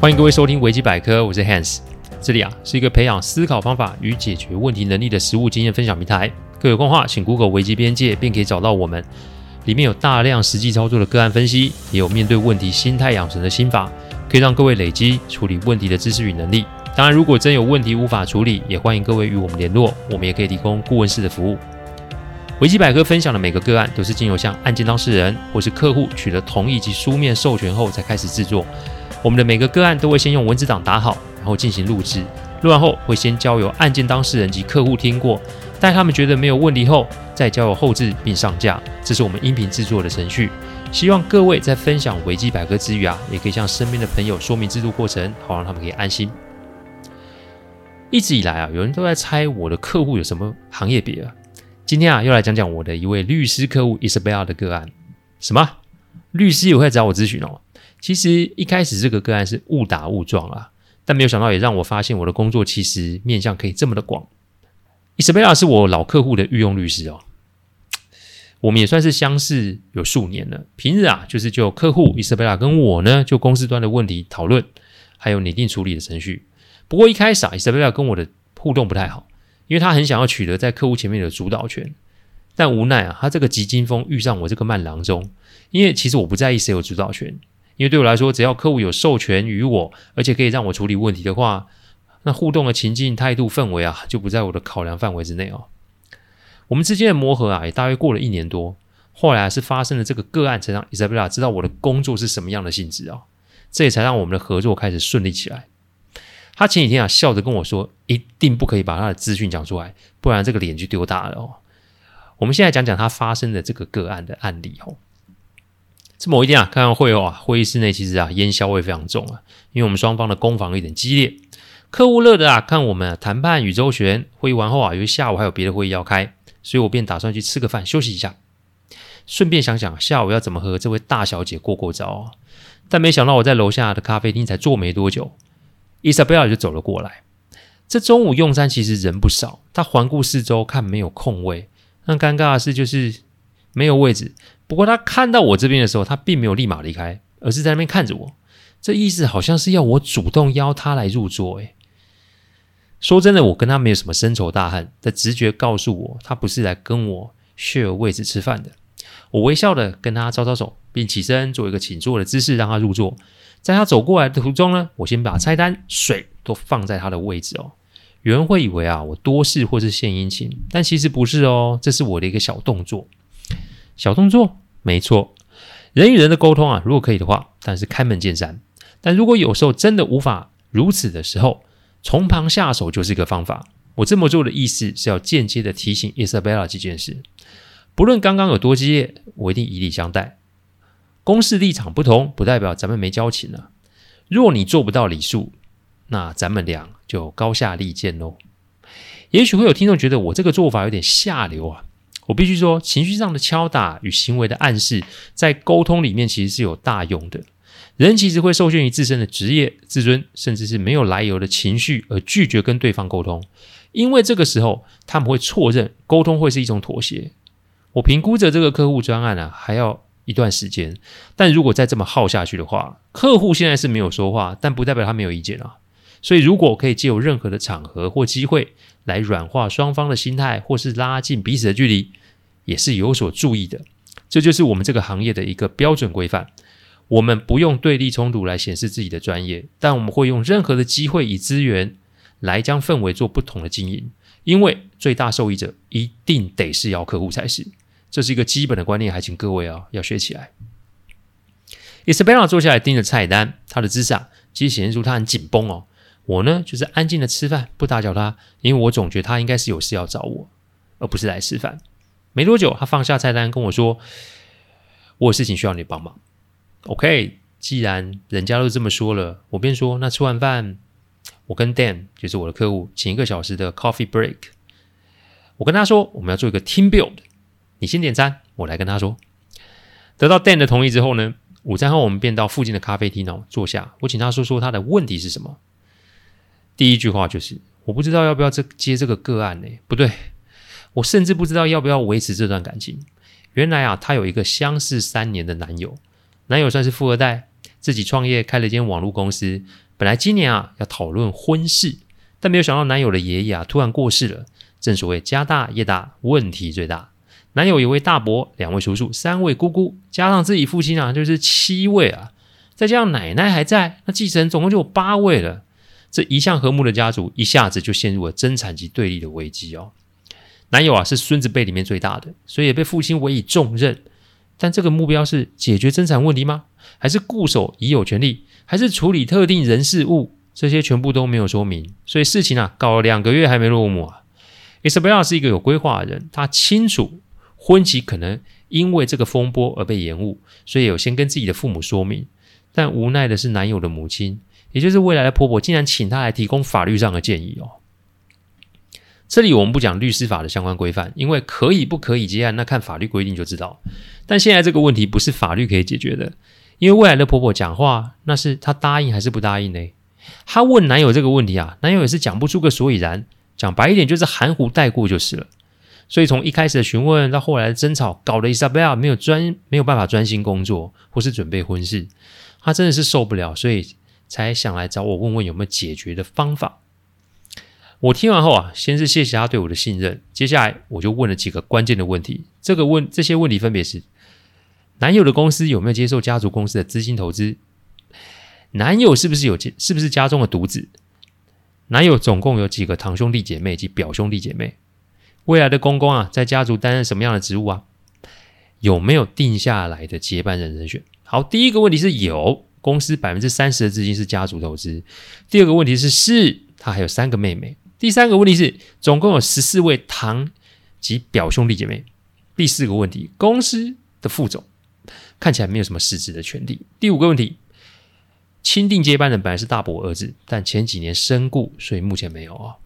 欢迎各位收听维基百科，我是 Hans，这里啊是一个培养思考方法与解决问题能力的实务经验分享平台。各有空话，请 Google 维基边界，便可以找到我们。里面有大量实际操作的个案分析，也有面对问题心态养成的心法，可以让各位累积处理问题的知识与能力。当然，如果真有问题无法处理，也欢迎各位与我们联络，我们也可以提供顾问式的服务。维基百科分享的每个个案，都是经由向案件当事人或是客户取得同意及书面授权后才开始制作。我们的每个个案都会先用文字档打好，然后进行录制。录完后会先交由案件当事人及客户听过，待他们觉得没有问题后，再交由后制并上架。这是我们音频制作的程序。希望各位在分享维基百科之余啊，也可以向身边的朋友说明制作过程，好让他们可以安心。一直以来啊，有人都在猜我的客户有什么行业别啊。今天啊，又来讲讲我的一位律师客户 Isabella 的个案。什么？律师也会找我咨询哦？其实一开始这个个案是误打误撞啊，但没有想到也让我发现我的工作其实面向可以这么的广。Isabella 是我老客户的御用律师哦，我们也算是相识有数年了。平日啊，就是就客户 Isabella 跟我呢，就公司端的问题讨论，还有拟定处理的程序。不过一开始啊，Isabella 跟我的互动不太好，因为他很想要取得在客户前面的主导权，但无奈啊，他这个急惊风遇上我这个慢郎中，因为其实我不在意谁有主导权。因为对我来说，只要客户有授权于我，而且可以让我处理问题的话，那互动的情境、态度、氛围啊，就不在我的考量范围之内哦。我们之间的磨合啊，也大约过了一年多。后来，是发生了这个个案，才让 Isabella 知道我的工作是什么样的性质啊。这也才让我们的合作开始顺利起来。他前几天啊，笑着跟我说，一定不可以把他的资讯讲出来，不然这个脸就丢大了哦。我们现在讲讲他发生的这个个案的案例哦。这某一天啊，开完会后啊，会议室内其实啊烟硝味非常重啊，因为我们双方的攻防有点激烈。客户乐的啊，看我们谈判与周旋。会议完后啊，由于下午还有别的会议要开，所以我便打算去吃个饭休息一下，顺便想想下午要怎么和这位大小姐过过招啊。但没想到我在楼下的咖啡厅才坐没多久，Isabella 就走了过来。这中午用餐其实人不少，她环顾四周看没有空位，但尴尬的是就是没有位置。不过他看到我这边的时候，他并没有立马离开，而是在那边看着我。这意思好像是要我主动邀他来入座。诶，说真的，我跟他没有什么深仇大恨，的直觉告诉我，他不是来跟我 share 位置吃饭的。我微笑的跟他招招手，并起身做一个请坐的姿势，让他入座。在他走过来的途中呢，我先把菜单、水都放在他的位置哦。有人会以为啊，我多事或是献殷勤，但其实不是哦，这是我的一个小动作。小动作，没错。人与人的沟通啊，如果可以的话，但是开门见山。但如果有时候真的无法如此的时候，从旁下手就是一个方法。我这么做的意思是要间接的提醒 Isabella 这件事。不论刚刚有多激烈，我一定以礼相待。公事立场不同，不代表咱们没交情啊。若你做不到礼数，那咱们俩就高下立见喽。也许会有听众觉得我这个做法有点下流啊。我必须说，情绪上的敲打与行为的暗示，在沟通里面其实是有大用的。人其实会受限于自身的职业、自尊，甚至是没有来由的情绪而拒绝跟对方沟通，因为这个时候他们会错认沟通会是一种妥协。我评估着这个客户专案啊，还要一段时间，但如果再这么耗下去的话，客户现在是没有说话，但不代表他没有意见啊。所以，如果可以借由任何的场合或机会来软化双方的心态，或是拉近彼此的距离，也是有所注意的。这就是我们这个行业的一个标准规范。我们不用对立冲突来显示自己的专业，但我们会用任何的机会与资源来将氛围做不同的经营。因为最大受益者一定得是要客户才是，这是一个基本的观念，还请各位啊要学起来。Isabella 坐下来盯着菜单，他的姿势啊，其实显示出他很紧绷哦。我呢，就是安静的吃饭，不打搅他，因为我总觉得他应该是有事要找我，而不是来吃饭。没多久，他放下菜单跟我说：“我有事情需要你帮忙。” OK，既然人家都这么说了，我便说：“那吃完饭，我跟 Dan 就是我的客户，请一个小时的 coffee break。”我跟他说：“我们要做一个 team build，你先点餐，我来跟他说。”得到 Dan 的同意之后呢，午餐后我们便到附近的咖啡厅哦坐下，我请他说说他的问题是什么。第一句话就是，我不知道要不要这接这个个案呢？不对，我甚至不知道要不要维持这段感情。原来啊，她有一个相识三年的男友，男友算是富二代，自己创业开了间网络公司，本来今年啊要讨论婚事，但没有想到男友的爷爷啊突然过世了。正所谓家大业大，问题最大。男友有位大伯，两位叔叔，三位姑姑，加上自己父亲啊，就是七位啊。再加上奶奶还在，那继承总共就有八位了。这一向和睦的家族，一下子就陷入了争产及对立的危机哦。男友啊是孙子辈里面最大的，所以也被父亲委以重任。但这个目标是解决争产问题吗？还是固守已有权利？还是处理特定人事物？这些全部都没有说明。所以事情啊搞了两个月还没落幕啊。Isabella 是一个有规划的人，他清楚婚期可能因为这个风波而被延误，所以有先跟自己的父母说明。但无奈的是，男友的母亲，也就是未来的婆婆，竟然请他来提供法律上的建议哦。这里我们不讲律师法的相关规范，因为可以不可以结案，那看法律规定就知道。但现在这个问题不是法律可以解决的，因为未来的婆婆讲话，那是她答应还是不答应呢？她问男友这个问题啊，男友也是讲不出个所以然，讲白一点就是含糊带过就是了。所以从一开始的询问到后来的争吵，搞得 Isabella 没有专没有办法专心工作或是准备婚事，她真的是受不了，所以才想来找我问问有没有解决的方法。我听完后啊，先是谢谢他对我的信任，接下来我就问了几个关键的问题。这个问这些问题分别是：男友的公司有没有接受家族公司的资金投资？男友是不是有是不是家中的独子？男友总共有几个堂兄弟姐妹及表兄弟姐妹？未来的公公啊，在家族担任什么样的职务啊？有没有定下来的接班人人选？好，第一个问题是有，公司百分之三十的资金是家族投资。第二个问题是是，他还有三个妹妹。第三个问题是，总共有十四位堂及表兄弟姐妹。第四个问题，公司的副总看起来没有什么实质的权利。第五个问题，钦定接班人本来是大伯儿子，但前几年身故，所以目前没有啊。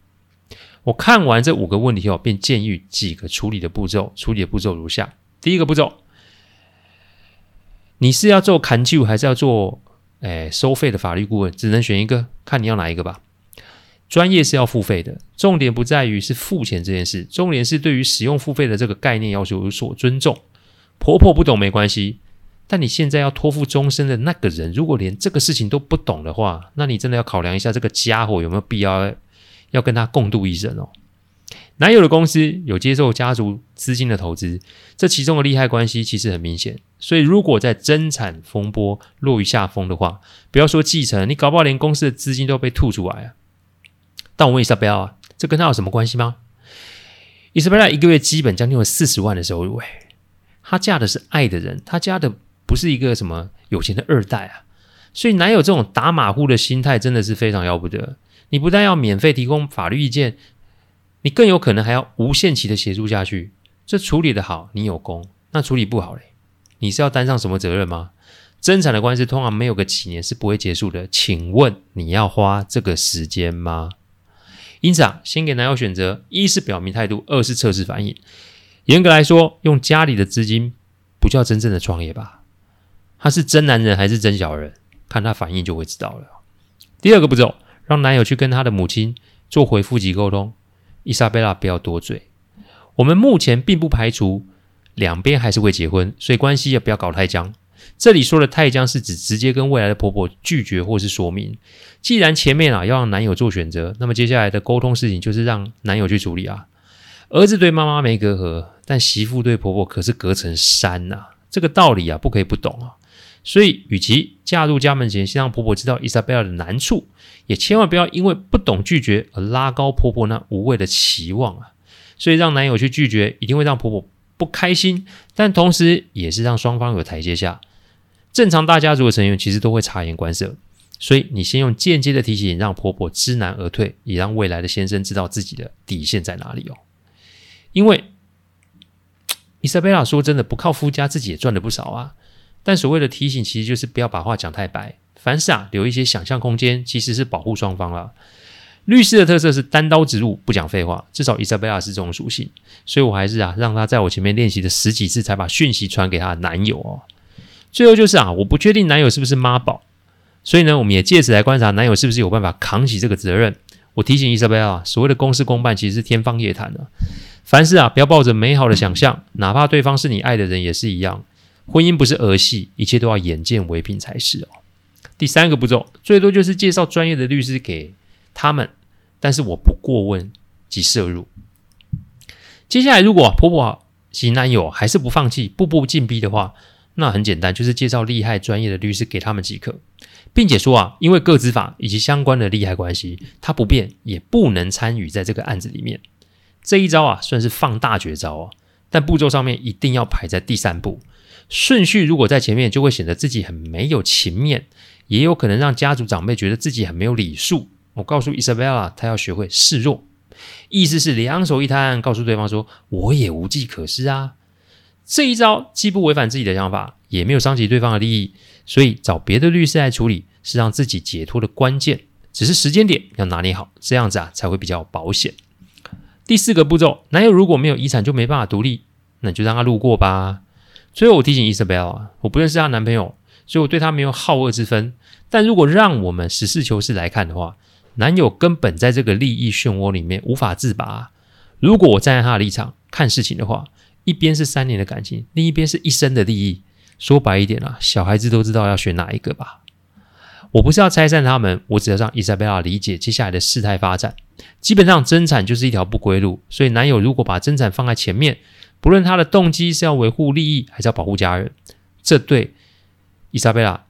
我看完这五个问题后，便建议几个处理的步骤。处理的步骤如下：第一个步骤，你是要做砍旧，还是要做诶收费的法律顾问？只能选一个，看你要哪一个吧。专业是要付费的，重点不在于是付钱这件事，重点是对于使用付费的这个概念要求有所尊重。婆婆不懂没关系，但你现在要托付终身的那个人，如果连这个事情都不懂的话，那你真的要考量一下这个家伙有没有必要要跟他共度一生哦。男友的公司有接受家族资金的投资，这其中的利害关系其实很明显，所以如果在争产风波落于下风的话，不要说继承，你搞不好连公司的资金都被吐出来啊。但我问伊莎贝拉啊，这跟他有什么关系吗？伊莎贝拉一个月基本将近有四十万的收入，诶，她嫁的是爱的人，她嫁的不是一个什么有钱的二代啊，所以男友这种打马虎的心态真的是非常要不得。你不但要免费提供法律意见，你更有可能还要无限期的协助下去。这处理得好，你有功；那处理不好嘞，你是要担上什么责任吗？争产的官司通常没有个几年是不会结束的，请问你要花这个时间吗？因此啊，先给男友选择：一是表明态度，二是测试反应。严格来说，用家里的资金不叫真正的创业吧？他是真男人还是真小人？看他反应就会知道了。第二个步骤，让男友去跟他的母亲做回复及沟通。伊莎贝拉不要多嘴。我们目前并不排除两边还是会结婚，所以关系也不要搞太僵。这里说的太僵是指直接跟未来的婆婆拒绝或是说明。既然前面啊要让男友做选择，那么接下来的沟通事情就是让男友去处理啊。儿子对妈妈没隔阂，但媳妇对婆婆可是隔层山呐。这个道理啊不可以不懂啊。所以，与其嫁入家门前先让婆婆知道伊莎贝拉的难处，也千万不要因为不懂拒绝而拉高婆婆那无谓的期望啊。所以让男友去拒绝，一定会让婆婆不开心，但同时也是让双方有台阶下。正常大家族的成员其实都会察言观色，所以你先用间接的提醒，让婆婆知难而退，也让未来的先生知道自己的底线在哪里哦。因为伊莎贝拉说真的，不靠夫家自己也赚了不少啊。但所谓的提醒，其实就是不要把话讲太白，凡事啊留一些想象空间，其实是保护双方了。律师的特色是单刀直入，不讲废话，至少伊莎贝拉是这种属性，所以我还是啊让她在我前面练习了十几次，才把讯息传给她的男友哦。最后就是啊，我不确定男友是不是妈宝，所以呢，我们也借此来观察男友是不是有办法扛起这个责任。我提醒伊莎贝拉，所谓的公事公办其实是天方夜谭的，凡事啊，不要抱着美好的想象，哪怕对方是你爱的人也是一样。婚姻不是儿戏，一切都要眼见为凭才是哦。第三个步骤，最多就是介绍专业的律师给他们，但是我不过问及涉入。接下来，如果婆婆及男友还是不放弃，步步进逼的话，那很简单，就是介绍厉害专业的律师给他们即可，并且说啊，因为个资法以及相关的利害关系，他不便也不能参与在这个案子里面。这一招啊，算是放大绝招啊，但步骤上面一定要排在第三步。顺序如果在前面，就会显得自己很没有情面，也有可能让家族长辈觉得自己很没有礼数。我告诉 Isabella，她要学会示弱，意思是两手一摊，告诉对方说：“我也无计可施啊。”这一招既不违反自己的想法，也没有伤及对方的利益，所以找别的律师来处理是让自己解脱的关键。只是时间点要拿捏好，这样子啊才会比较保险。第四个步骤，男友如果没有遗产就没办法独立，那就让他路过吧。最后我提醒 Isabella，我不认识她男朋友，所以我对她没有好恶之分。但如果让我们实事求是来看的话，男友根本在这个利益漩涡里面无法自拔。如果我站在他的立场看事情的话，一边是三年的感情，另一边是一生的利益。说白一点啊，小孩子都知道要选哪一个吧？我不是要拆散他们，我只要让伊莎贝拉理解接下来的事态发展。基本上争产就是一条不归路，所以男友如果把争产放在前面。不论他的动机是要维护利益，还是要保护家人，这对伊莎贝拉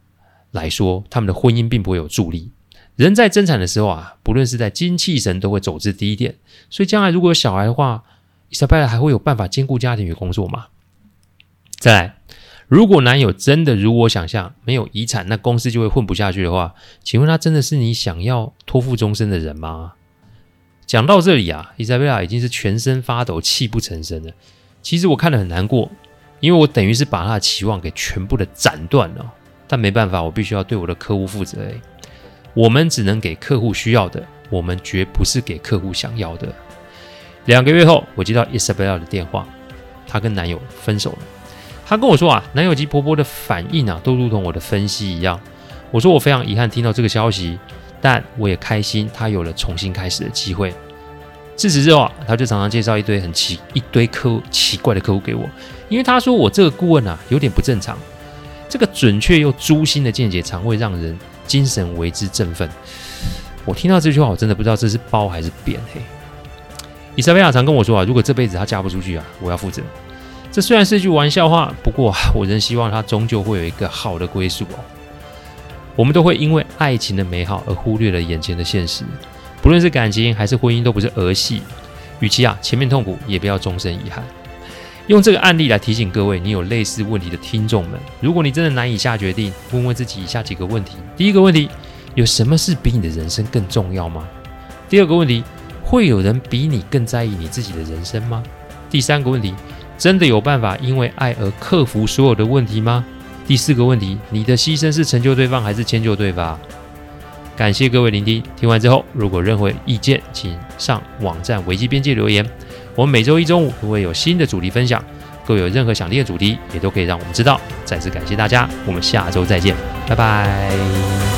来说，他们的婚姻并不会有助力。人在增产的时候啊，不论是在精气神都会走至低点，所以将来如果有小孩的话，伊莎贝拉还会有办法兼顾家庭与工作吗？再来，如果男友真的如我想象，没有遗产，那公司就会混不下去的话，请问他真的是你想要托付终身的人吗？讲到这里啊，伊莎贝拉已经是全身发抖、泣不成声了。其实我看得很难过，因为我等于是把他的期望给全部的斩断了。但没办法，我必须要对我的客户负责。我们只能给客户需要的，我们绝不是给客户想要的。两个月后，我接到 Isabella 的电话，她跟男友分手了。她跟我说啊，男友及婆婆的反应啊，都如同我的分析一样。我说我非常遗憾听到这个消息，但我也开心她有了重新开始的机会。自此之后啊，他就常常介绍一堆很奇一堆客奇怪的客户给我，因为她说我这个顾问啊有点不正常。这个准确又诛心的见解，常会让人精神为之振奋。我听到这句话，我真的不知道这是褒还是贬。嘿，伊莎贝拉常跟我说啊，如果这辈子她嫁不出去啊，我要负责。这虽然是一句玩笑话，不过我仍希望她终究会有一个好的归宿哦。我们都会因为爱情的美好而忽略了眼前的现实。不论是感情还是婚姻，都不是儿戏。与其啊前面痛苦，也不要终身遗憾。用这个案例来提醒各位，你有类似问题的听众们，如果你真的难以下决定，问问自己以下几个问题：第一个问题，有什么事比你的人生更重要吗？第二个问题，会有人比你更在意你自己的人生吗？第三个问题，真的有办法因为爱而克服所有的问题吗？第四个问题，你的牺牲是成就对方还是迁就对方？感谢各位聆听，听完之后，如果任何意见，请上网站危机边界留言。我们每周一中午都会有新的主题分享，各位有任何想听的主题，也都可以让我们知道。再次感谢大家，我们下周再见，拜拜。